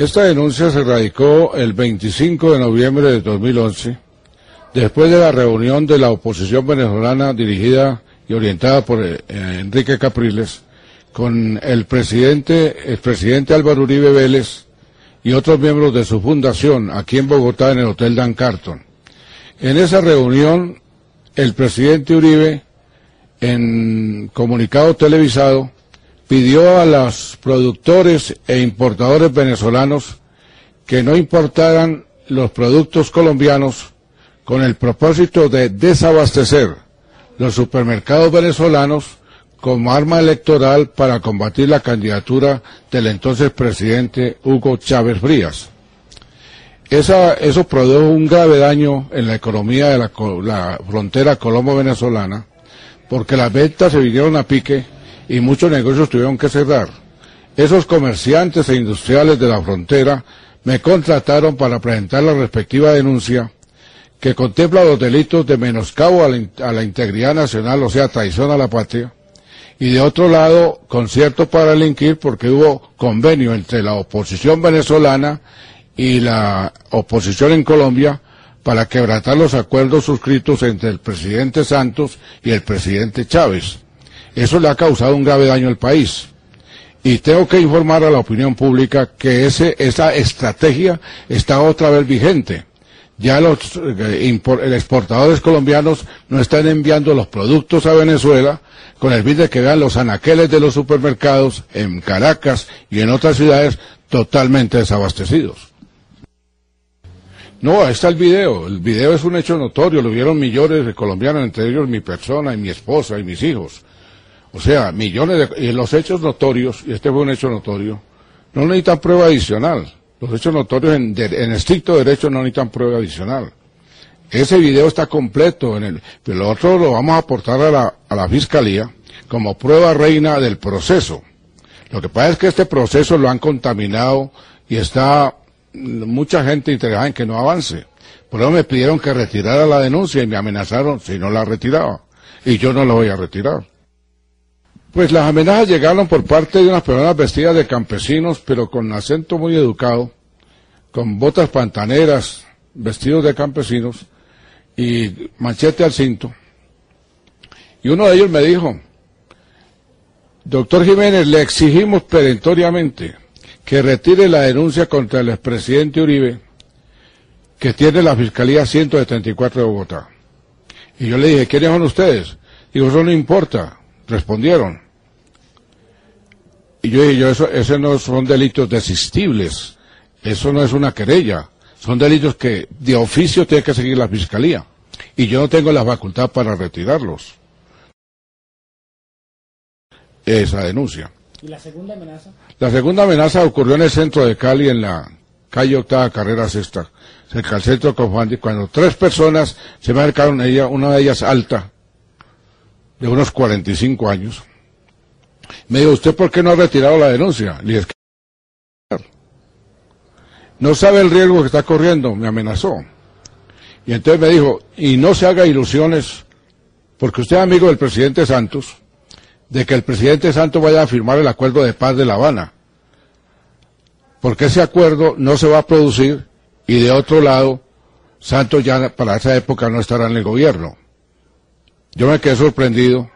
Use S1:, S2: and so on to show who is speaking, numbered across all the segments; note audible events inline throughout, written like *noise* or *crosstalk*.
S1: Esta denuncia se radicó el 25 de noviembre de 2011, después de la reunión de la oposición venezolana dirigida y orientada por eh, Enrique Capriles, con el presidente, el presidente Álvaro Uribe Vélez y otros miembros de su fundación aquí en Bogotá en el Hotel Dan Carton. En esa reunión, el presidente Uribe, en comunicado televisado, pidió a los productores e importadores venezolanos que no importaran los productos colombianos con el propósito de desabastecer los supermercados venezolanos como arma electoral para combatir la candidatura del entonces presidente Hugo Chávez Frías. eso produjo un grave daño en la economía de la, la frontera colombo-venezolana, porque las ventas se vinieron a pique y muchos negocios tuvieron que cerrar. Esos comerciantes e industriales de la frontera me contrataron para presentar la respectiva denuncia que contempla los delitos de menoscabo a la, integridad nacional, o sea, traición a la patria, y de otro lado, concierto para delinquir porque hubo convenio entre la oposición venezolana y la oposición en Colombia para quebrantar los acuerdos suscritos entre el presidente Santos y el presidente Chávez. Eso le ha causado un grave daño al país. Y tengo que informar a la opinión pública que esa estrategia está otra vez vigente ya los eh, exportadores colombianos no están enviando los productos a Venezuela con el fin de que vean los anaqueles de los supermercados en Caracas y en otras ciudades totalmente desabastecidos. No, ahí está el video. El video es un hecho notorio. Lo vieron millones de colombianos, entre ellos mi persona y mi esposa y mis hijos. O sea, millones de... Y los hechos notorios, y este fue un hecho notorio, no necesitan prueba adicional. Los hechos notorios en, estricto derecho no necesitan prueba adicional. Ese video está completo, en el, pero lo otro lo vamos a aportar a la, a la Fiscalía como prueba reina del proceso. Lo que pasa es que este proceso lo han contaminado y está mucha gente interesada en que no avance. Por eso me pidieron que retirara la denuncia y me amenazaron si no la retiraba. Y yo no la voy a retirar. Pues las amenazas llegaron por parte de unas personas vestidas de campesinos, pero con acento muy educado, con botas pantaneras, vestidos de campesinos y manchete al cinto. Y uno de ellos me dijo, doctor Jiménez, le exigimos perentoriamente que retire la denuncia contra el expresidente Uribe, que tiene la Fiscalía 174 de Bogotá. Y yo le dije, ¿quiénes son ustedes? Digo, eso no importa respondieron. Y yo dije, yo, eso, no son delitos desistibles, eso no es una querella, son delitos que de oficio tiene que seguir la fiscalía. Y yo no tengo la facultad para retirarlos. Esa denuncia.
S2: ¿Y la segunda amenaza?
S1: La segunda amenaza ocurrió en el centro de Cali, en la calle Octava Carrera Sexta, cerca del centro de cuando tres personas se me acercaron a ella, una de ellas alta, de unos 45 años, me dijo, ¿usted por qué no ha retirado la denuncia? Le dije, no sabe el riesgo que está corriendo, me amenazó. Y entonces me dijo, y no se haga ilusiones, porque usted es amigo del presidente Santos, de que el presidente Santos vaya a firmar el acuerdo de paz de La Habana. Porque ese acuerdo no se va a producir y de otro lado, Santos ya para esa época no estará en el gobierno. Yo me quedé sorprendido,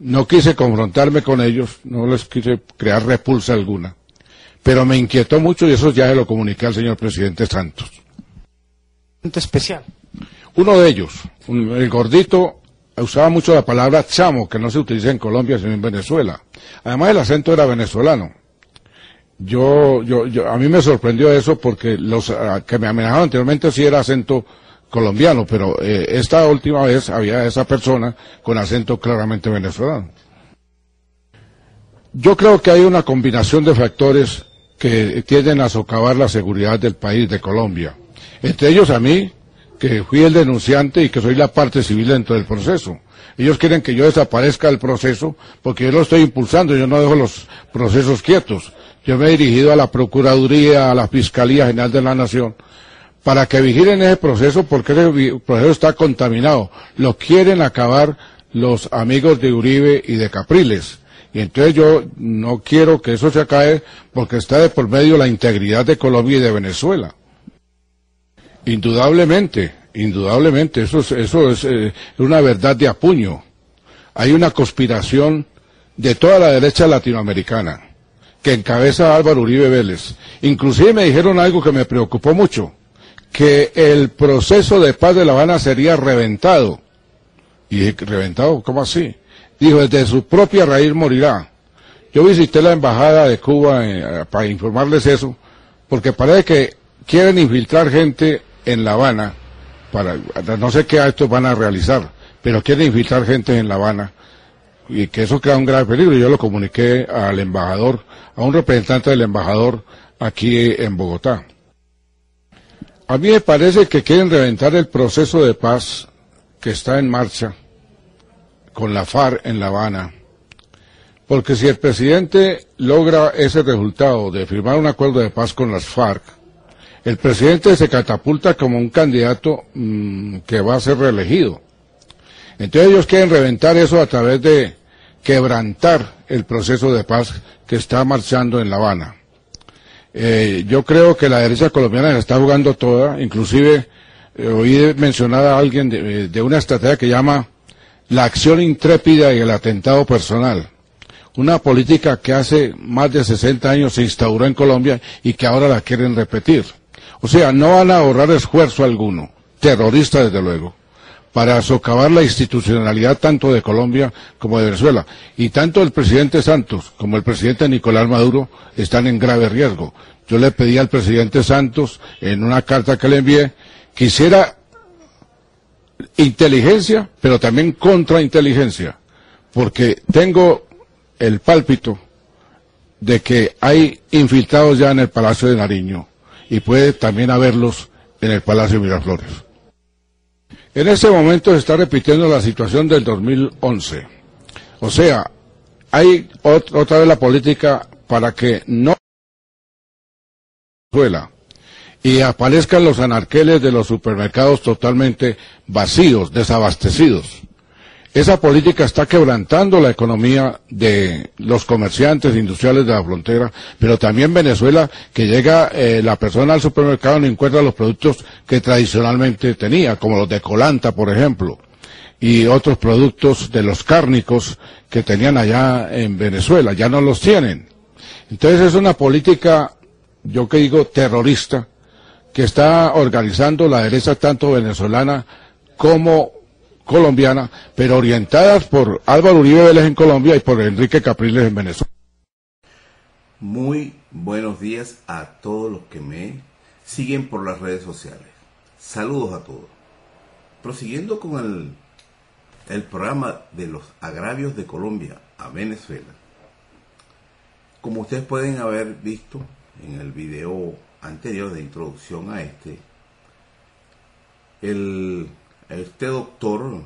S1: no quise confrontarme con ellos, no les quise crear repulsa alguna, pero me inquietó mucho y eso ya se lo comuniqué al señor presidente Santos.
S2: especial?
S1: Uno de ellos, el gordito, usaba mucho la palabra chamo, que no se utiliza en Colombia sino en Venezuela. Además el acento era venezolano. Yo, yo, yo, a mí me sorprendió eso porque los ah, que me amenazaban anteriormente sí era acento colombiano, pero eh, esta última vez había esa persona con acento claramente venezolano. Yo creo que hay una combinación de factores que tienden a socavar la seguridad del país, de Colombia. Entre ellos a mí, que fui el denunciante y que soy la parte civil dentro del proceso. Ellos quieren que yo desaparezca del proceso porque yo lo estoy impulsando, yo no dejo los procesos quietos. Yo me he dirigido a la Procuraduría, a la Fiscalía General de la Nación, para que vigilen ese proceso porque ese proceso está contaminado. Lo quieren acabar los amigos de Uribe y de Capriles. Y entonces yo no quiero que eso se acabe porque está de por medio la integridad de Colombia y de Venezuela. Indudablemente, indudablemente, eso es, eh, una verdad de apuño. Hay una conspiración de toda la derecha latinoamericana que encabeza Álvaro Uribe Vélez. Inclusive me dijeron algo que me preocupó mucho, que el proceso de paz de La Habana sería reventado. Y ¿reventado? ¿Cómo así? Dijo, desde su propia raíz morirá. Yo visité la embajada de Cuba eh, para informarles eso, porque parece que quieren infiltrar gente en La Habana, para, no sé qué actos van a realizar, pero quieren infiltrar gente en La Habana, y que eso crea un grave peligro. Yo lo comuniqué al embajador, a un representante del embajador aquí en Bogotá. A mí me parece que quieren reventar el proceso de paz que está en marcha con la FARC en La Habana. Porque si el presidente logra ese resultado de firmar un acuerdo de paz con las FARC, el presidente se catapulta como un candidato mm, que va a ser reelegido. Entonces ellos quieren reventar eso a través de quebrantar el proceso de paz que está marchando en La Habana. Eh, yo creo que la derecha colombiana se está jugando toda, inclusive eh, oí mencionar a alguien de, de una estrategia que llama la acción intrépida y el atentado personal. Una política que hace más de 60 años se instauró en Colombia y que ahora la quieren repetir. O sea, no van a ahorrar esfuerzo alguno, terrorista desde luego, para socavar la institucionalidad tanto de Colombia como de Venezuela. Y tanto el presidente Santos como el presidente Nicolás Maduro están en grave riesgo. Yo le pedí al presidente Santos, en una carta que le envié, que hiciera inteligencia, pero también contrainteligencia, porque tengo el pálpito de que hay infiltrados ya en el Palacio de Nariño y puede también haberlos en el Palacio de Miraflores. En este momento se está repitiendo la situación del 2011. O sea, hay otra vez la política para que no y aparezcan los anarqueles de los supermercados totalmente vacíos, desabastecidos. Esa política está quebrantando la economía de los comerciantes industriales de la frontera, pero también Venezuela, que llega eh, la persona al supermercado y no encuentra los productos que tradicionalmente tenía, como los de Colanta, por ejemplo, y otros productos de los cárnicos que tenían allá en Venezuela, ya no los tienen. Entonces es una política, yo que digo, terrorista, que está organizando la derecha tanto venezolana como colombiana, pero orientadas por Álvaro Uribe Vélez en Colombia y por Enrique Capriles en Venezuela.
S3: Muy buenos días a todos los que me siguen por las redes sociales. Saludos a todos. Prosiguiendo con el, el programa de los agravios de Colombia a Venezuela. Como ustedes pueden haber visto en el video anterior de introducción a este, el, este doctor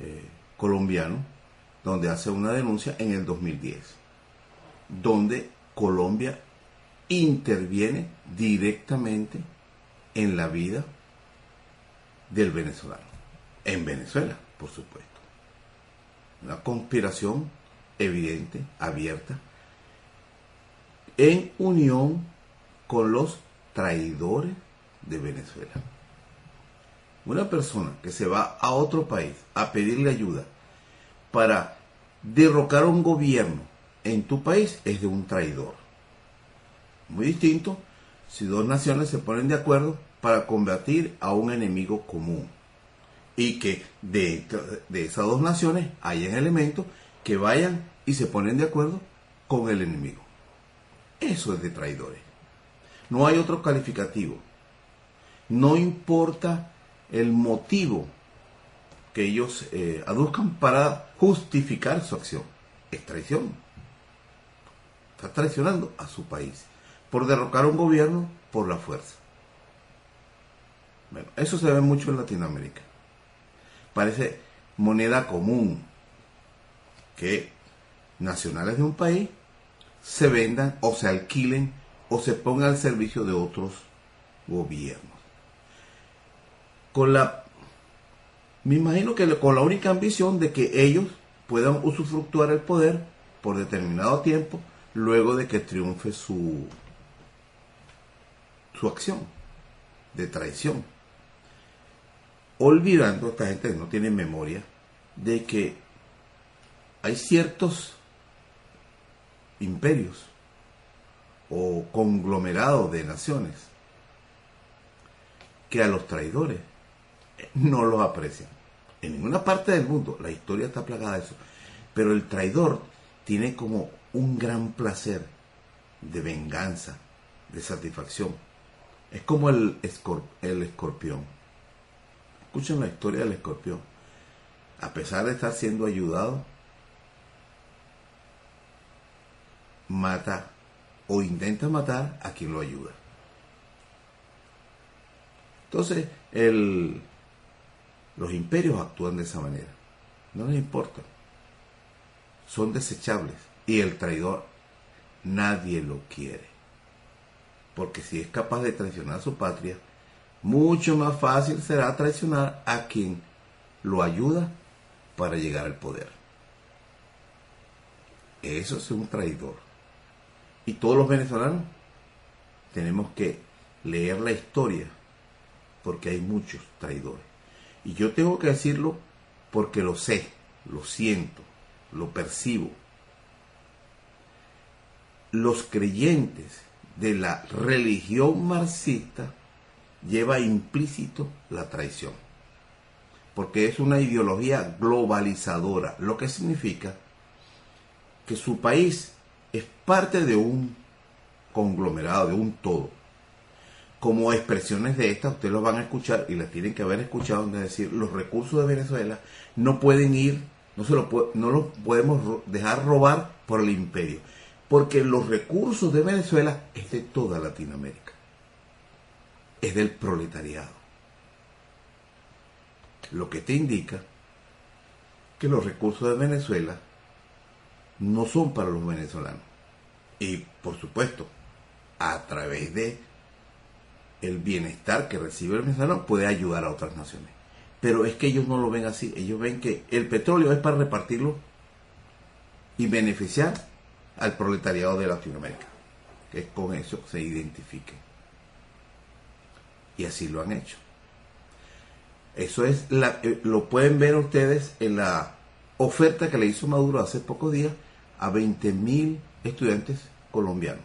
S3: eh, colombiano, donde hace una denuncia en el 2010, donde Colombia interviene directamente en la vida del venezolano, en Venezuela, por supuesto. Una conspiración evidente, abierta, en unión con los traidores de Venezuela. Una persona que se va a otro país a pedirle ayuda para derrocar un gobierno en tu país es de un traidor. Muy distinto si dos naciones se ponen de acuerdo para combatir a un enemigo común y que de, de esas dos naciones hayan elementos que vayan y se ponen de acuerdo con el enemigo. Eso es de traidores. No hay otro calificativo. No importa el motivo que ellos eh, aduzcan para justificar su acción. Es traición. Está traicionando a su país por derrocar a un gobierno por la fuerza. Bueno, eso se ve mucho en Latinoamérica. Parece moneda común que nacionales de un país se vendan o se alquilen o se ponga al servicio de otros gobiernos. Con la, me imagino que con la única ambición de que ellos puedan usufructuar el poder por determinado tiempo luego de que triunfe su, su acción de traición. Olvidando, esta gente no tiene memoria, de que hay ciertos imperios o conglomerados de naciones que a los traidores no los aprecian. En ninguna parte del mundo la historia está plagada de eso. Pero el traidor tiene como un gran placer de venganza, de satisfacción. Es como el, el escorpión. Escuchen la historia del escorpión. A pesar de estar siendo ayudado, mata o intenta matar a quien lo ayuda. Entonces, el, los imperios actúan de esa manera. No les importa. Son desechables. Y el traidor nadie lo quiere. Porque si es capaz de traicionar a su patria, mucho más fácil será traicionar a quien lo ayuda para llegar al poder. Eso es un traidor. Y todos los venezolanos tenemos que leer la historia porque hay muchos traidores. Y yo tengo que decirlo porque lo sé, lo siento, lo percibo. Los creyentes de la religión marxista lleva implícito la traición, porque es una ideología globalizadora, lo que significa que su país es parte de un conglomerado, de un todo como expresiones de estas, ustedes lo van a escuchar y las tienen que haber escuchado, donde decir, los recursos de Venezuela no pueden ir, no, se lo, no los podemos dejar robar por el imperio, porque los recursos de Venezuela es de toda Latinoamérica, es del proletariado. Lo que te indica que los recursos de Venezuela no son para los venezolanos. Y por supuesto, a través de el bienestar que recibe el venezolano puede ayudar a otras naciones. Pero es que ellos no lo ven así. Ellos ven que el petróleo es para repartirlo y beneficiar al proletariado de Latinoamérica. Que con eso se identifique. Y así lo han hecho. Eso es la, eh, lo pueden ver ustedes en la oferta que le hizo Maduro hace pocos días a 20.000 estudiantes colombianos.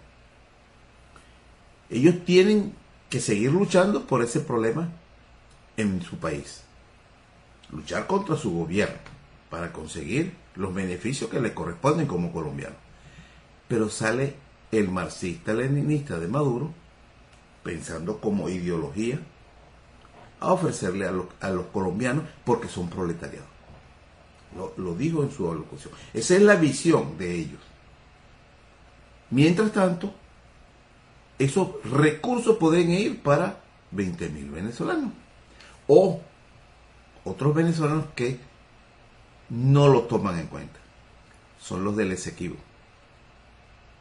S3: Ellos tienen que seguir luchando por ese problema en su país. Luchar contra su gobierno para conseguir los beneficios que le corresponden como colombiano. Pero sale el marxista-leninista de Maduro pensando como ideología a ofrecerle a los, colombianos porque son proletariados. Lo, lo dijo en su alocución. Esa es la visión de ellos. Mientras tanto, esos recursos pueden ir para 20.000 venezolanos. O otros venezolanos que no lo toman en cuenta. Son los del Esequibo.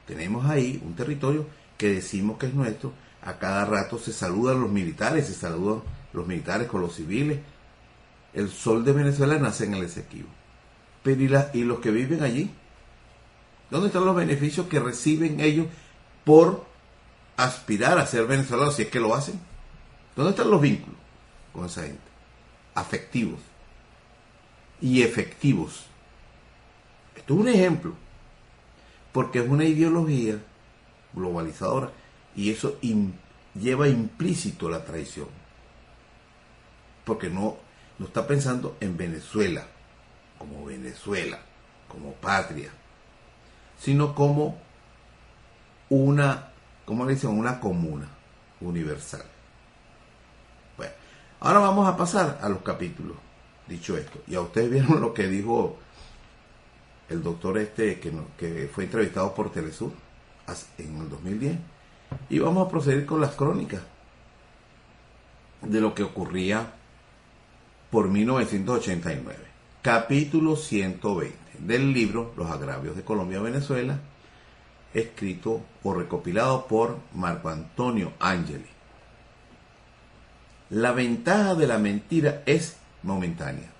S3: Tenemos ahí un territorio que decimos que es nuestro. A cada rato se saludan los militares, se saludan los militares con los civiles. El sol de Venezuela nace en el Esequibo. Pero ¿y, ¿y los que viven allí? ¿Dónde están los beneficios que reciben ellos por aspirar a ser venezolanos si es que lo hacen? ¿Dónde están los vínculos con esa gente? Afectivos y efectivos. Esto es un ejemplo, porque es una ideología globalizadora y eso lleva implícito la traición. Porque no, no está pensando en Venezuela, como Venezuela, como patria, sino como una ¿cómo le dicen? Una comuna universal. Bueno, ahora vamos a pasar a los capítulos, dicho esto. Y a ustedes vieron lo que dijo el doctor este que fue entrevistado por Telesur en el 2010. Y vamos a proceder con las crónicas de lo que ocurría por 1989. Capítulo 120 del libro Los agravios de Colombia-Venezuela escrito o recopilado por Marco Antonio Angeli. La ventaja de la mentira es momentánea.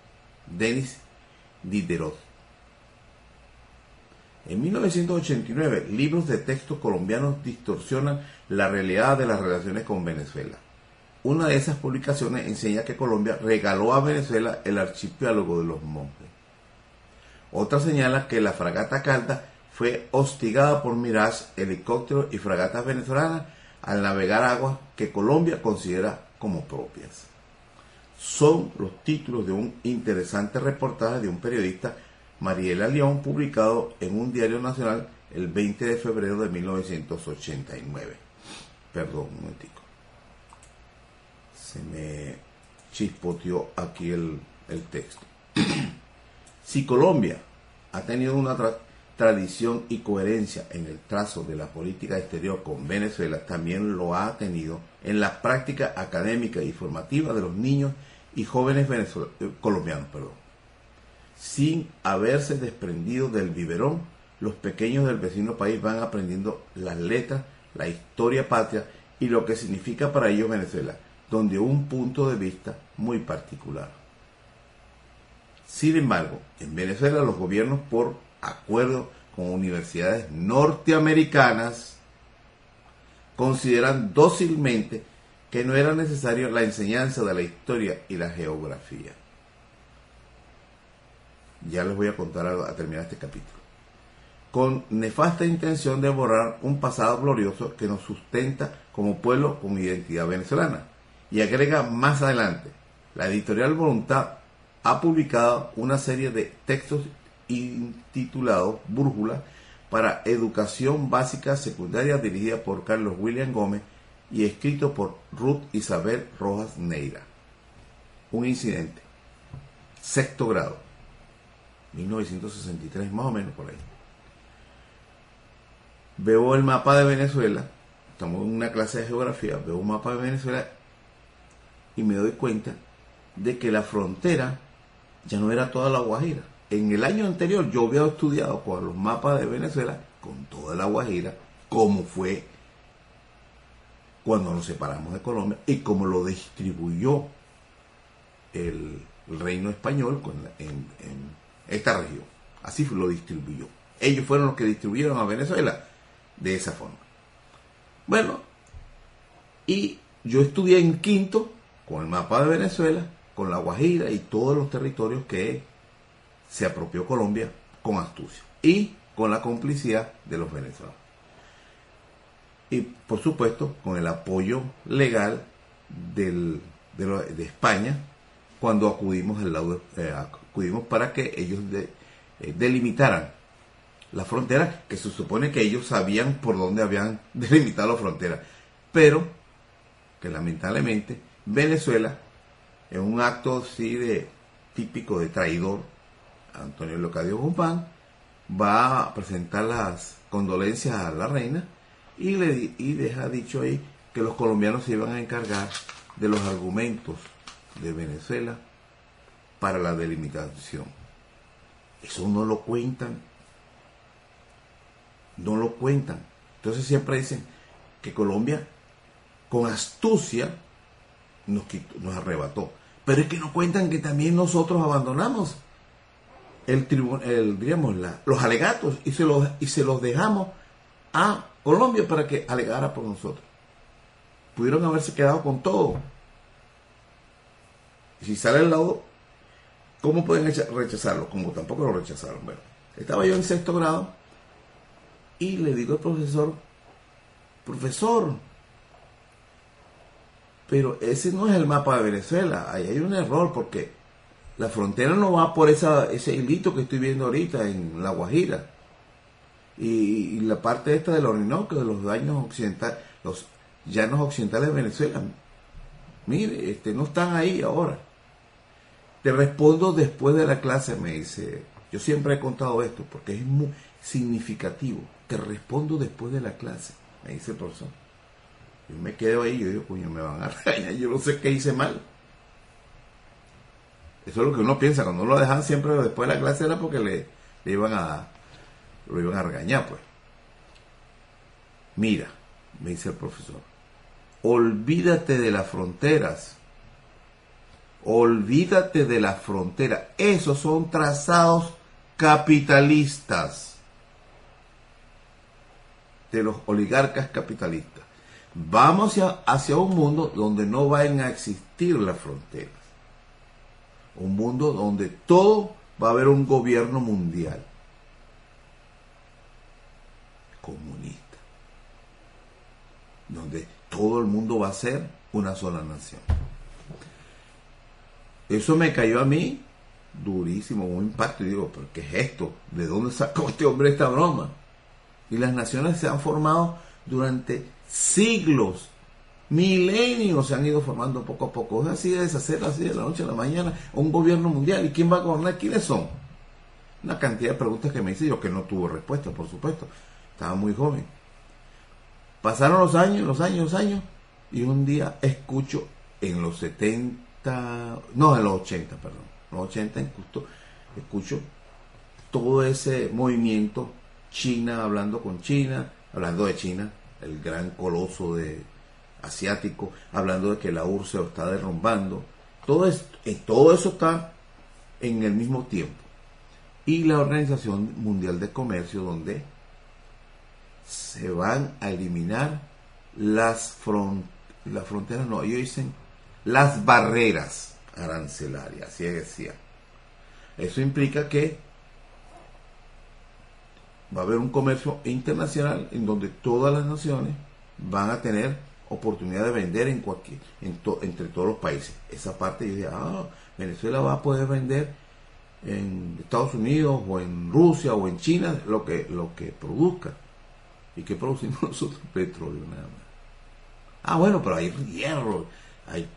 S3: Denis Diderot. En 1989, libros de texto colombianos distorsionan la realidad de las relaciones con Venezuela. Una de esas publicaciones enseña que Colombia regaló a Venezuela el archipiélago de los monjes. Otra señala que la fragata Calda fue hostigada por Mirage, helicópteros y fragatas venezolanas al navegar aguas que Colombia considera como propias. Son los títulos de un interesante reportaje de un periodista, Mariela León, publicado en un diario nacional el 20 de febrero de 1989. Perdón, un momentico. Se me chispoteó aquí el, el texto. *clears throat* si Colombia ha tenido una tradición y coherencia en el trazo de la política exterior con Venezuela, también lo ha tenido en la práctica académica y formativa de los niños y jóvenes eh, colombianos. Perdón. Sin haberse desprendido del biberón, los pequeños del vecino país van aprendiendo las letras, la historia patria y lo que significa para ellos Venezuela, donde un punto de vista muy particular. Sin embargo, en Venezuela los gobiernos, por acuerdo con universidades norteamericanas, consideran dócilmente que no era necesario la enseñanza de la historia y la geografía. Ya les voy a contar algo a terminar este capítulo. Con nefasta intención de borrar un pasado glorioso que nos sustenta como pueblo con identidad venezolana. Y agrega más adelante, la editorial Voluntad ha publicado una serie de textos intitulados Brújula para Educación Básica Secundaria dirigida por Carlos William Gómez y escrito por Ruth Isabel Rojas Neira. Un incidente. Sexto grado. 1963, más o menos por ahí. Veo el mapa de Venezuela. Estamos en una clase de geografía. Veo un mapa de Venezuela y me doy cuenta de que la frontera ya no era toda la Guajira. En el año anterior yo había estudiado con los mapas de Venezuela, con toda la Guajira, cómo fue cuando nos separamos de Colombia y como lo distribuyó el, reino español en, esta región. Así lo distribuyó. Ellos fueron los que distribuyeron a Venezuela de esa forma. Bueno, y yo estudié en quinto con el mapa de Venezuela, con la Guajira y todos los territorios que se apropió Colombia con astucia y con la complicidad de los venezolanos. Y por supuesto con el apoyo legal de, España cuando acudimos, al lado, eh, acudimos para que ellos eh, delimitaran la frontera, que se supone que ellos sabían por dónde habían *laughs* delimitado la frontera, pero que lamentablemente Venezuela, en un acto así de típico de traidor, Antonio Locadio Guzmán, va a presentar las condolencias a la reina y, le, y deja dicho ahí que los colombianos se iban a encargar de los argumentos de Venezuela para la delimitación. Eso no lo cuentan. No lo cuentan. Entonces siempre dicen que Colombia con astucia nos, nos arrebató. Pero es que no cuentan que también nosotros abandonamos el, el digamos, los alegatos y se los, y se los dejamos a Colombia para que alegara por nosotros. Pudieron haberse quedado con todo. Y si sale el lado, ¿cómo pueden rechazarlo? Como tampoco lo rechazaron. Bueno, estaba yo en sexto grado y le digo al profesor, profesor, pero ese no es el mapa de Venezuela, ahí hay un error porque la frontera no va por esa, ese hilito que estoy viendo ahorita en La Guajira y, la parte esta del Orinoco, de los daños occidentales, los llanos occidentales de Venezuela, mire, este, no están ahí ahora. Te respondo después de la clase, me dice, yo siempre he contado esto porque es muy significativo. Te respondo después de la clase, me dice el profesor. Yo me quedo ahí, yo digo, coño, me van a *laughs* regañar, yo no sé qué hice mal. Eso es lo que uno piensa, cuando uno lo dejan siempre después de la clase era porque le, le iban a, lo iban a regañar, pues. Mira, me dice el profesor, olvídate de las fronteras. Olvídate de las fronteras. Esos son trazados capitalistas. de los oligarcas capitalistas. Vamos hacia, hacia un mundo donde no vayan a existir las fronteras. Un mundo donde todo va a haber un gobierno mundial comunista. Donde todo el mundo va a ser una sola nación. Eso me cayó a mí durísimo, un impacto. Y digo, ¿pero qué es esto? ¿De dónde sacó este hombre esta broma? Y las naciones se han formado durante siglos, milenios se han ido formando poco a poco. Es así de deshacer así de la noche a la mañana un gobierno mundial. ¿Y quién va a gobernar? ¿Quiénes son? Una cantidad de preguntas que me hice yo que no tuvo respuesta, por supuesto. Estaba muy joven. Pasaron los años, los años, los años, y un día escucho en los 70, no, en los 80, perdón, los 80 justo escucho todo ese movimiento, China hablando con China, hablando de China, el gran coloso de asiático, hablando de que la URSS se está derrumbando. Todo, esto, eh, todo eso está en el mismo tiempo. Y la Organización Mundial de Comercio, donde se van a eliminar las, las fronteras, no, ellos dicen las barreras arancelarias, así decía. Eso implica que va a haber un comercio internacional en donde todas las naciones van a tener oportunidad de vender en cualquier, entre todos los países. Esa parte yo dije, ah, Venezuela va a poder vender en Estados Unidos o en Rusia o en China lo que, lo que produzca. ¿Y qué producimos *laughs* nosotros? Petróleo nada más. Ah, bueno, pero hay hierro. Hay,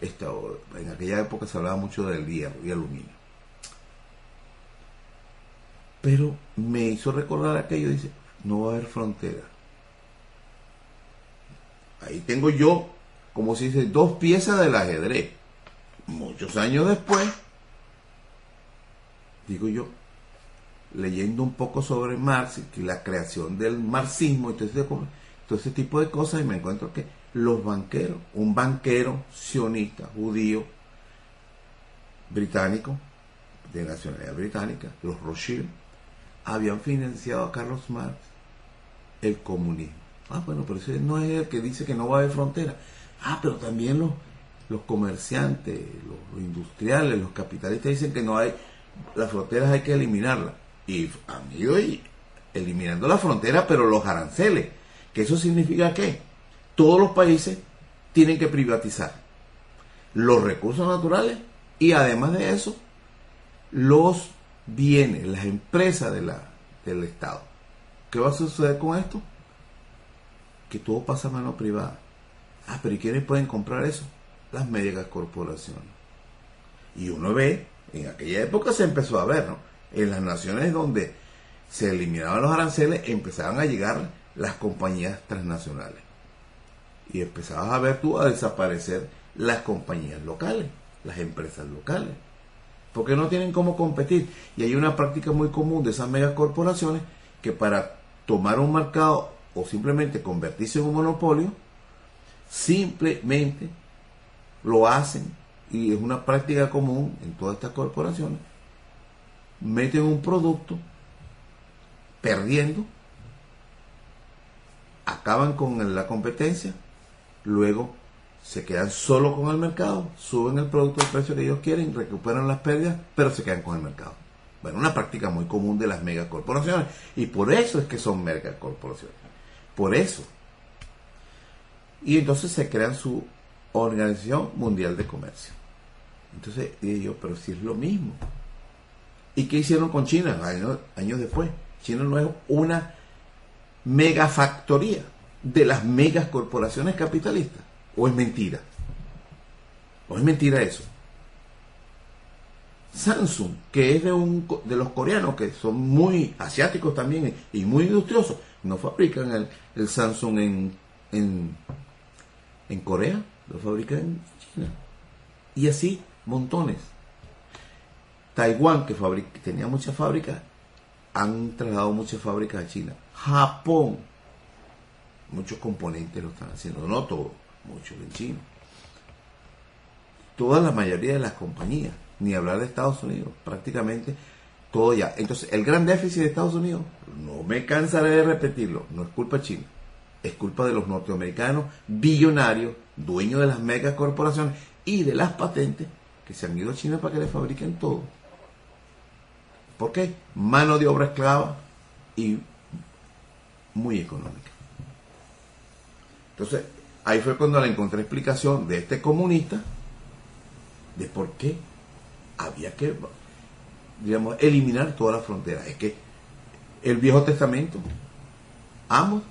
S3: en aquella época se hablaba mucho del hierro y aluminio. Pero me hizo recordar aquello, dice, no va a haber frontera. Ahí tengo yo, como se dice, dos piezas del ajedrez. Muchos años después, digo yo, leyendo un poco sobre Marx y la creación del marxismo y todo ese, tipo de cosas y me encuentro que los banqueros, un banquero sionista, judío, británico, de nacionalidad británica, los Rothschild, habían financiado a Carlos Marx el comunismo. Ah, bueno, pero ese no es el que dice que no va a haber frontera. Ah, pero también los, comerciantes, los, industriales, los capitalistas dicen que no hay, las fronteras hay que eliminarlas y han ido eliminando la frontera, pero los aranceles. ¿Que eso significa que Todos los países tienen que privatizar los recursos naturales y además de eso, los bienes, las empresas del Estado. ¿Qué va a suceder con esto? Que todo pasa a mano privada. Ah, pero ¿y quiénes pueden comprar eso? Las médicas corporaciones. Y uno ve, en aquella época se empezó a ver, ¿no? en las naciones donde se eliminaban los aranceles, empezaban a llegar las compañías transnacionales. Y empezabas a ver tú a desaparecer las compañías locales, las empresas locales. Porque no tienen cómo competir. Y hay una práctica muy común de esas megacorporaciones que para tomar un mercado o simplemente convertirse en un monopolio, simplemente lo hacen y es una práctica común en todas estas corporaciones meten un producto perdiendo, acaban con la competencia, luego se quedan solo con el mercado, suben el producto al precio que ellos quieren, recuperan las pérdidas, pero se quedan con el mercado. Bueno, una práctica muy común de las megacorporaciones. Y por eso es que son megacorporaciones. Por eso. Y entonces se crean su Organización Mundial de Comercio. Entonces digo yo, pero si es lo mismo. ¿Y qué hicieron con China años, después? China no es una megafactoría de las megas corporaciones capitalistas. ¿O es mentira? ¿O es mentira eso? Samsung, que es de, un, de los coreanos que son muy asiáticos también y muy industriosos, no fabrican el, el Samsung en, en, en Corea, lo fabrican en China. Y así, montones. Taiwán, que tenía muchas fábricas, han trasladado muchas fábricas a China. Japón, muchos componentes lo están haciendo, no todos, muchos en China. Toda la mayoría de las compañías, ni hablar de Estados Unidos, prácticamente todo ya. Entonces, el gran déficit de Estados Unidos me cansaré de repetirlo, no es culpa china, es culpa de los norteamericanos billonarios, dueños de las megacorporaciones y de las patentes que se han ido a China para que le fabriquen todo. ¿Por qué? Mano de obra esclava y muy económica. Entonces, ahí fue cuando le encontré explicación de este comunista de por qué había que, digamos, eliminar toda la frontera. Es que el Viejo Testamento, amos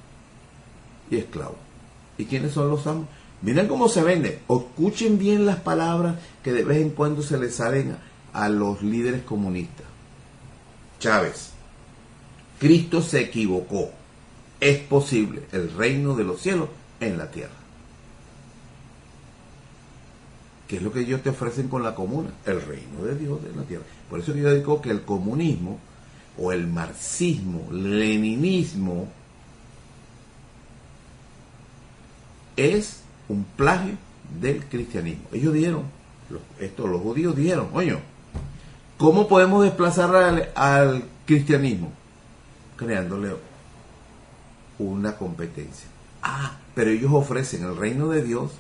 S3: y esclavos. ¿Y quiénes son los amos? Miren cómo se vende. Escuchen bien las palabras que de vez en cuando se le salen a los líderes comunistas. Chávez, Cristo se equivocó. Es posible el reino de los cielos en la tierra. ¿Qué es lo que ellos te ofrecen con la comuna? El reino de Dios en la tierra. Por eso yo digo que el comunismo o el marxismo, leninismo, es un plagio del cristianismo. Ellos dieron, esto los judíos dieron, oye, ¿cómo podemos desplazar al, al cristianismo? Creándole una competencia. Ah, pero ellos ofrecen el reino de Dios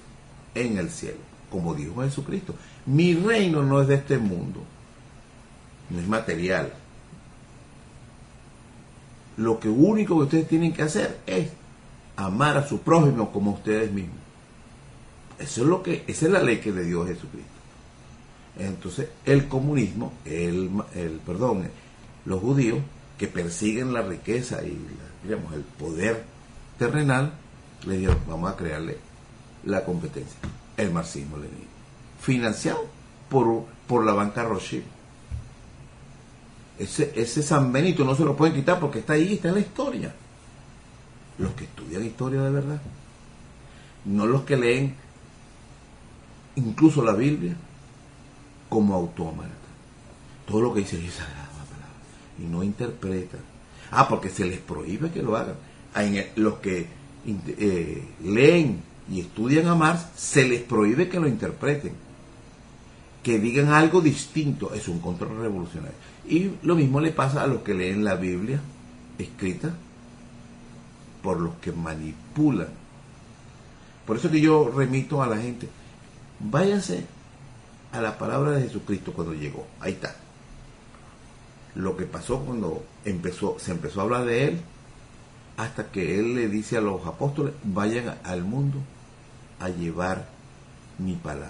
S3: en el cielo, como dijo Jesucristo. Mi reino no es de este mundo, no es material. Lo que único que ustedes tienen que hacer es amar a su prójimo como ustedes mismos. Eso es lo que, esa es la ley que le dio Jesucristo. Entonces, el comunismo, el, el perdón, los judíos que persiguen la riqueza y digamos, el poder terrenal, le dijeron, vamos a crearle la competencia, el marxismo leninismo, financiado por, por la banca Rothschild. Ese, ese San Benito no se lo pueden quitar porque está ahí, está en la historia. Los que estudian historia de verdad, no los que leen incluso la Biblia como autómata. Todo lo que dice es sagrada palabra y no interpreta. Ah, porque se les prohíbe que lo hagan. los que eh, leen y estudian a Marx, se les prohíbe que lo interpreten, que digan algo distinto, es un control revolucionario. Y lo mismo le pasa a los que leen la Biblia escrita por los que manipulan. Por eso que yo remito a la gente, váyanse a la palabra de Jesucristo cuando llegó, ahí está. Lo que pasó cuando empezó, se empezó a hablar de él, hasta que Él le dice a los apóstoles, vayan al mundo a llevar mi palabra.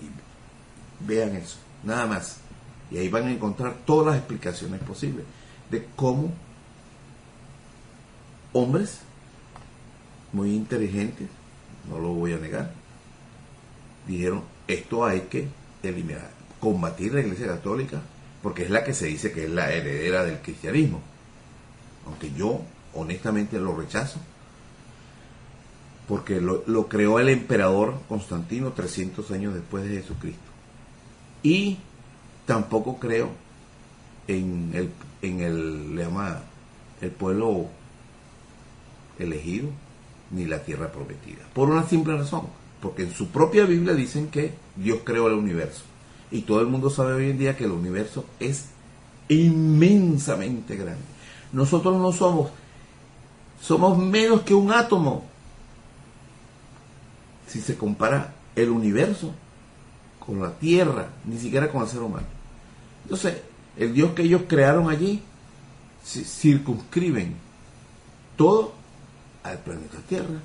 S3: Y vean eso, nada más. Y ahí van a encontrar todas las explicaciones posibles de cómo hombres muy inteligentes, no lo voy a negar, dijeron, esto hay que eliminar, combatir la Iglesia Católica, porque es la que se dice que es la heredera del cristianismo aunque yo honestamente lo rechazo, porque lo, creó el emperador Constantino 300 años después de Jesucristo. Y tampoco creo en el, en el, el pueblo elegido ni la tierra prometida. Por una simple razón, porque en su propia Biblia dicen que Dios creó el universo. Y todo el mundo sabe hoy en día que el universo es inmensamente grande. Nosotros no somos, somos menos que un átomo. Si se compara el universo con la Tierra, ni siquiera con el ser humano. Entonces, el Dios que ellos crearon allí, circunscriben todo al planeta Tierra,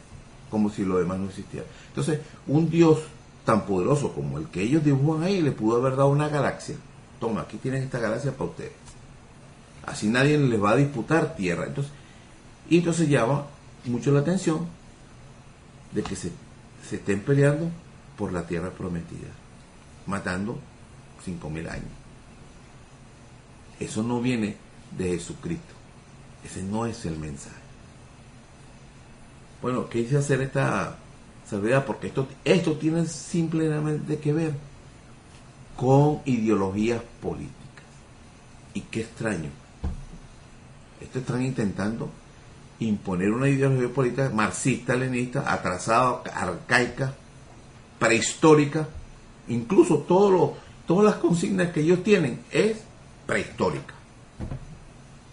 S3: como si lo demás no existiera. Entonces, un Dios tan poderoso como el que ellos dibujan ahí, le pudo haber dado una galaxia. Toma, aquí tienen esta galaxia para ustedes. Así nadie les va a disputar tierra. Entonces, y entonces llama mucho la atención de que se, se estén peleando por la tierra prometida, matando 5.000 años. Eso no viene de Jesucristo. Ese no es el mensaje. Bueno, quise hacer esta salvedad porque esto, esto tiene simplemente que ver con ideologías políticas. Y qué extraño estos están intentando imponer una ideología política marxista, leninista, atrasada, arcaica, prehistórica, incluso todo lo, todas las consignas que ellos tienen es prehistórica.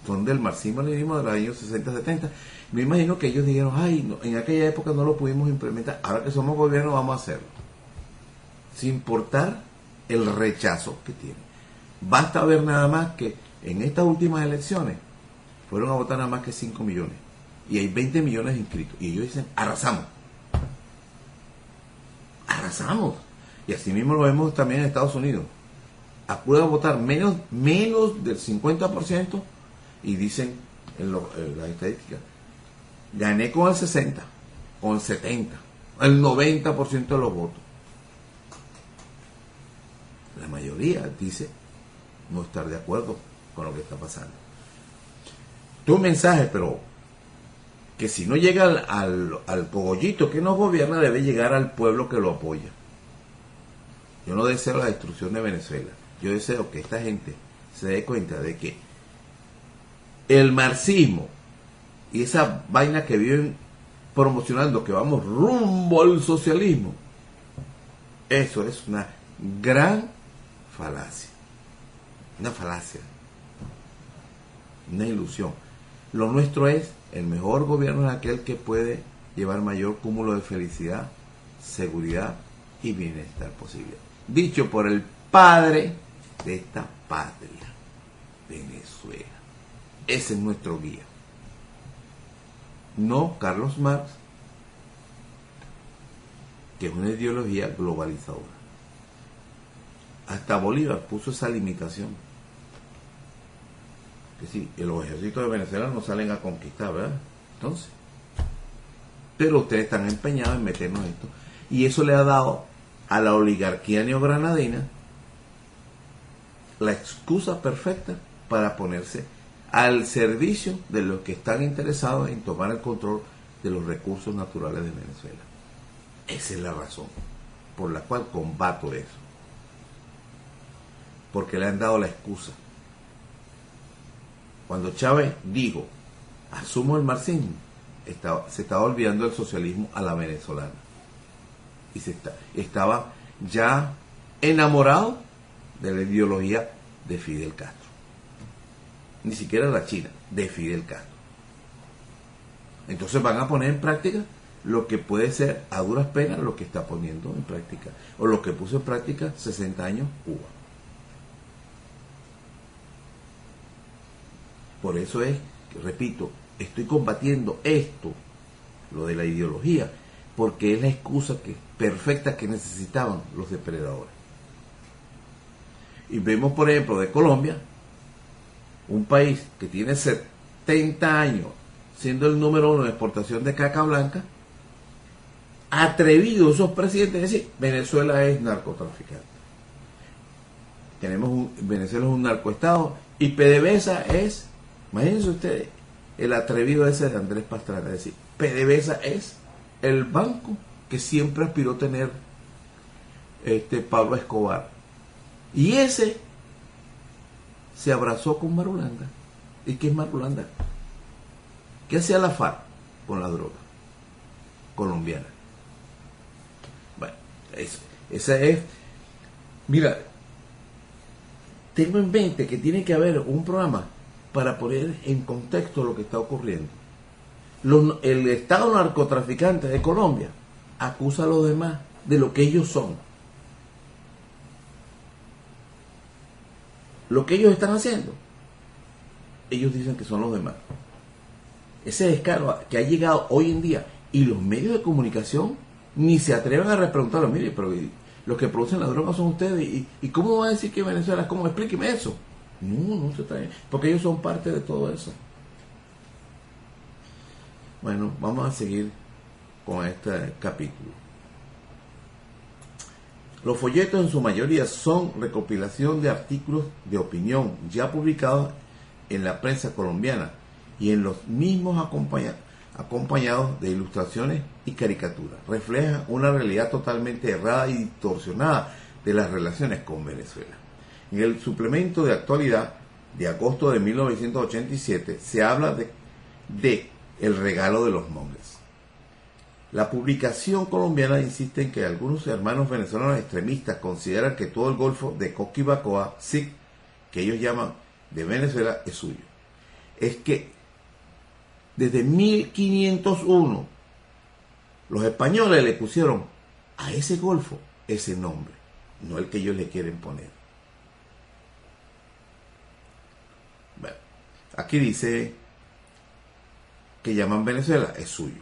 S3: son del marxismo-leninismo de los años 60-70. Me imagino que ellos dijeron, ay, no, en aquella época no lo pudimos implementar, ahora que somos gobierno vamos a hacerlo. Sin importar el rechazo que tiene. Basta ver nada más que en estas últimas elecciones fueron a votar nada más que 5 millones. Y hay 20 millones inscritos. Y ellos dicen, arrasamos. Arrasamos. Y así mismo lo vemos también en Estados Unidos. Acude a votar menos, menos del 50% y dicen en, lo, en las estadísticas, gané con el 60, con el 70, el 90% de los votos. La mayoría dice no estar de acuerdo con lo que está pasando. Tu mensaje, pero que si no llega al cogollito que nos gobierna, debe llegar al pueblo que lo apoya. Yo no deseo la destrucción de Venezuela. Yo deseo que esta gente se dé cuenta de que el marxismo y esa vaina que viven promocionando que vamos rumbo al socialismo, eso es una gran falacia. Una falacia. Una ilusión. Lo nuestro es el mejor gobierno es aquel que puede llevar mayor cúmulo de felicidad, seguridad y bienestar posible. Dicho por el padre de esta patria, Venezuela. Ese es nuestro guía. No Carlos Marx, que es una ideología globalizadora. Hasta Bolívar puso esa limitación. Que sí, los ejércitos de Venezuela no salen a conquistar, ¿verdad? Entonces. Pero ustedes están empeñados en meternos esto. Y eso le ha dado a la oligarquía neogranadina la excusa perfecta para ponerse al servicio de los que están interesados en tomar el control de los recursos naturales de Venezuela. Esa es la razón por la cual combato eso. Porque le han dado la excusa. Cuando Chávez dijo, asumo el marxismo, estaba, se estaba olvidando del socialismo a la venezolana. Y estaba ya enamorado de la ideología de Fidel Castro. Ni siquiera la China, de Fidel Castro. Entonces van a poner en práctica lo que puede ser a duras penas lo que está poniendo en práctica, o lo que puso en práctica 60 años Cuba. Por eso es, repito, estoy combatiendo esto, lo de la ideología, porque es la excusa que, perfecta que necesitaban los depredadores. Y vemos, por ejemplo, de Colombia, un país que tiene 70 años siendo el número uno en exportación de caca blanca, atrevidos esos presidentes a decir, Venezuela es narcotraficante. Tenemos Venezuela es un narcoestado y PDVSA es, imagínense ustedes, el atrevido ese de Andrés Pastrana, es decir, PDVSA es el banco que siempre aspiró tener este Pablo Escobar. Y ese se abrazó con Marulanda. ¿Y qué es Marulanda? ¿Qué hacía la FARC con la droga colombiana? Bueno, esa es... Mira, tengo en mente que tiene que haber un programa para poner en contexto lo que está ocurriendo. El Estado narcotraficante de Colombia acusa a los demás de lo que ellos son. Lo que ellos están haciendo, ellos dicen que son los demás. Ese descaro que ha llegado hoy en día y los medios de comunicación ni se atreven a repreguntarlo. Mire, pero los que producen la droga son ustedes. ¿Y, y cómo va a decir que Venezuela es como? Explíqueme eso. No, no se trae. Porque ellos son parte de todo eso. Bueno, vamos a seguir con este capítulo. Los folletos en su mayoría son recopilación de artículos de opinión ya publicados en la prensa colombiana y en los mismos acompañados, de ilustraciones y caricaturas. Reflejan una realidad totalmente errada y distorsionada de las relaciones con Venezuela. En el suplemento de actualidad de agosto de 1987 se habla de, de el regalo de los monjes. La publicación colombiana insiste en que algunos hermanos venezolanos extremistas consideran que todo el Golfo de Coquibacoa, SIC, que ellos llaman de Venezuela, es suyo. es que desde 1501 los españoles le pusieron a ese golfo ese nombre, no el que ellos le quieren poner. Bueno, aquí dice que llaman Venezuela, es suyo.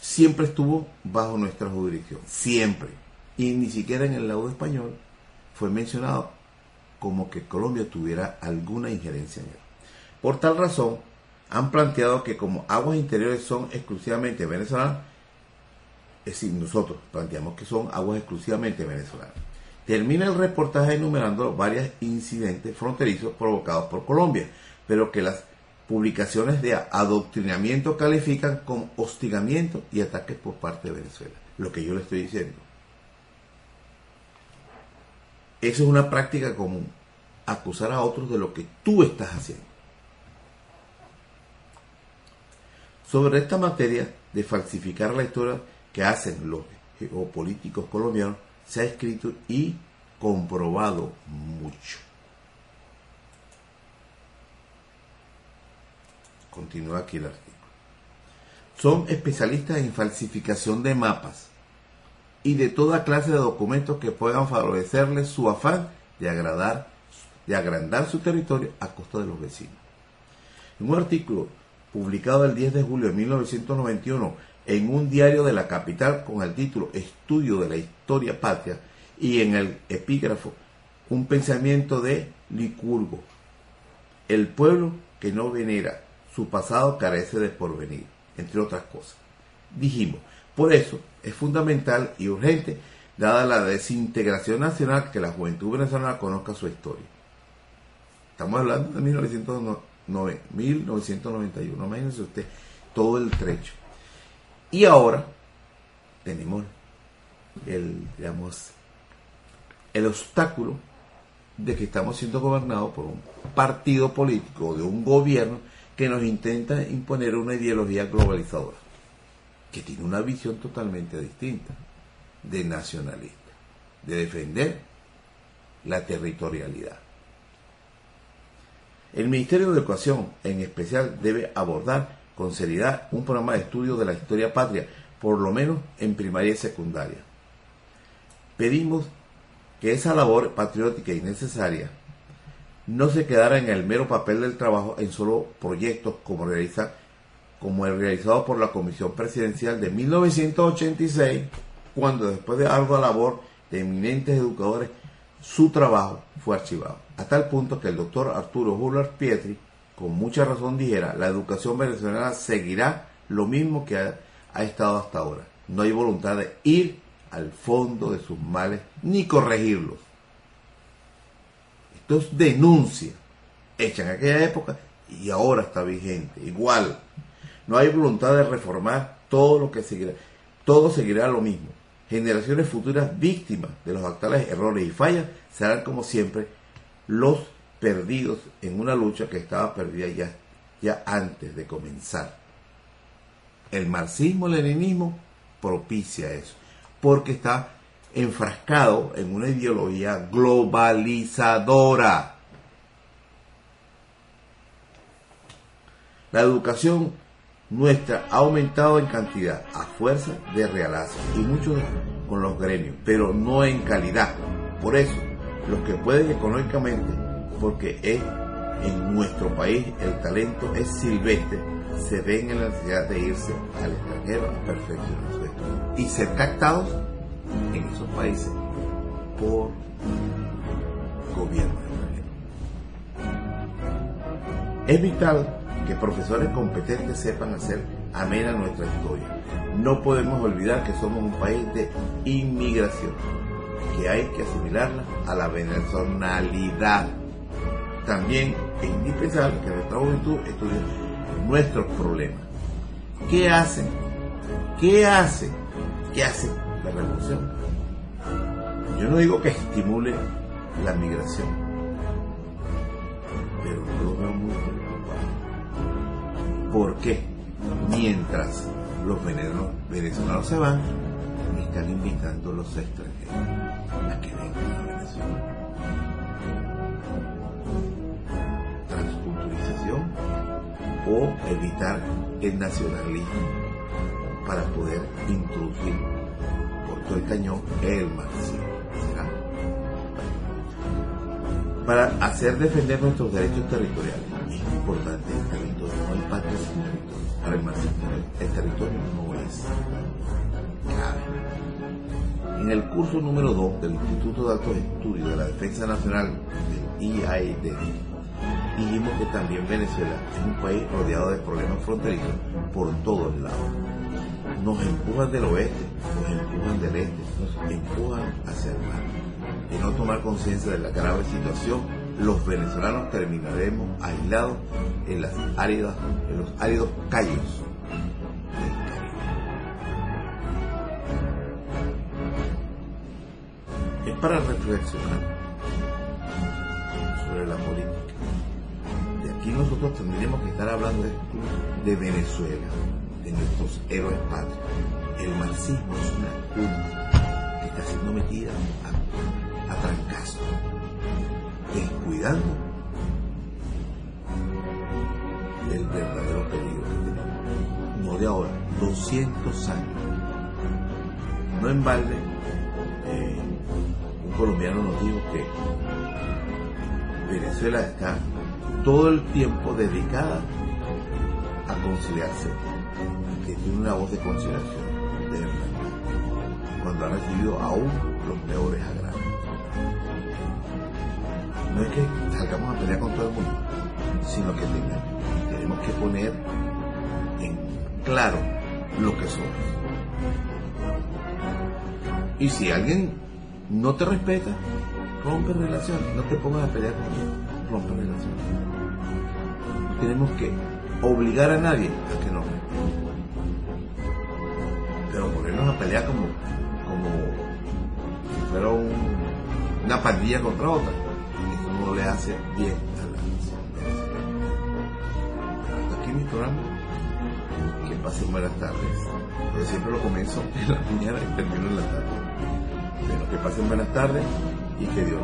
S3: Siempre estuvo bajo nuestra jurisdicción, siempre. Y ni siquiera en el lado español fue mencionado como que Colombia tuviera alguna injerencia en él. Por tal razón, han planteado que como aguas interiores son exclusivamente venezolanas, es decir, nosotros planteamos que son aguas exclusivamente venezolanas. Termina el reportaje enumerando varios incidentes fronterizos provocados por Colombia, pero que las publicaciones de adoctrinamiento califican como hostigamiento y ataques por parte de Venezuela. Lo que yo le estoy diciendo. Eso es una práctica común, acusar a otros de lo que tú estás haciendo. Sobre esta materia de falsificar la historia que hacen los geopolíticos colombianos, se ha escrito y comprobado mucho. Continúa aquí el artículo. Son especialistas en falsificación de mapas y de toda clase de documentos que puedan favorecerles su afán de agradar, de agrandar su territorio a costa de los vecinos. En un artículo publicado el 10 de julio de 1991 en un diario de la capital con el título Estudio de la Historia Patria y en el epígrafo Un pensamiento de Licurgo. El pueblo que no venera su pasado carece de porvenir, entre otras cosas. Dijimos, por eso es fundamental y urgente, dada la desintegración nacional, que la juventud venezolana conozca su historia. Estamos hablando de 1991, imagínense usted todo el trecho. Y ahora tenemos el, digamos, el obstáculo de que estamos siendo gobernados por un partido político, de un gobierno que nos intenta imponer una ideología globalizadora, que tiene una visión totalmente distinta, de nacionalista, de defender la territorialidad. El Ministerio de Educación en especial debe abordar con seriedad un programa de estudio de la historia patria, por lo menos en primaria y secundaria. Pedimos que esa labor patriótica y necesaria no se quedara en el mero papel del trabajo en solo proyectos como, el realizado por la Comisión Presidencial de 1986, cuando después de ardua labor de eminentes educadores, su trabajo fue archivado. A tal punto que el doctor Arturo Huller Pietri, con mucha razón dijera, la educación venezolana seguirá lo mismo que ha estado hasta ahora. No hay voluntad de ir al fondo de sus males ni corregirlos entonces denuncia hecha en aquella época y ahora está vigente. Igual, no hay voluntad de reformar todo lo que seguirá. Todo seguirá lo mismo. Generaciones futuras víctimas de los actuales errores y fallas serán como siempre los perdidos en una lucha que estaba perdida ya, ya antes de comenzar. El marxismo-leninismo propicia eso, porque está enfrascado en una ideología globalizadora. La educación nuestra ha aumentado en cantidad a fuerza de realazos y muchos con los gremios, pero no en calidad. Por eso, los que pueden económicamente, porque es en nuestro país el talento es silvestre, se ven en la necesidad de irse al extranjero a perfeccionar su estudio y ser captados en esos países por gobierno Es vital que profesores competentes sepan hacer amena nuestra historia. No podemos olvidar que somos un país de inmigración, que hay que asimilarla a la venezonalidad. También es indispensable que nuestra juventud estudie nuestros problemas. ¿Qué hacen? ¿Qué hace? ¿Qué hace la revolución. Yo no digo que estimule la migración, pero lo veo muy preocupado. Porque mientras los venezolanos se van, están invitando los extranjeros a que vengan a Venezuela. Transculturización o evitar el nacionalismo para poder introducir por todo el cañón el marxismo. Para hacer defender nuestros derechos territoriales es importante el territorio, no hay patria sin territorio. El el territorio no es clave. En el curso número 2 del Instituto de Altos Estudios de la Defensa Nacional del IAED, dijimos que también Venezuela es un país rodeado de problemas fronterizos por todos lados. Nos empujan del oeste, nos empujan del este, nos empujan hacia el mar. De no tomar conciencia de la grave situación, los venezolanos terminaremos aislados en, las áridas, en los áridos callos. Es para reflexionar sobre la política aquí nosotros tendríamos que estar hablando de Venezuela, de nuestros héroes patrios. El marxismo es una cuna que está siendo metida a, a trancazo, descuidando el verdadero peligro. No de ahora, 200 años. No en balde, eh, un colombiano nos dijo que Venezuela está todo el tiempo dedicada a conciliarse, que tiene una voz de conciliación, de cuando ha recibido aún los peores agravios. No es que salgamos a pelear con todo el mundo, sino que tenemos, que poner en claro lo que somos. Y si alguien no te respeta, rompe relaciones, no te pongas a pelear con él, rompe relaciones. No tenemos que obligar a nadie a que no. Pero ponernos a pelear como, como si fuera un, una pandilla contra otra, eso no le hace bien a la nación. Aquí mi programa. Que pasen buenas tardes. Yo siempre lo comienzo en la mañana y termino en la tarde. Pero que pasen buenas tardes y que Dios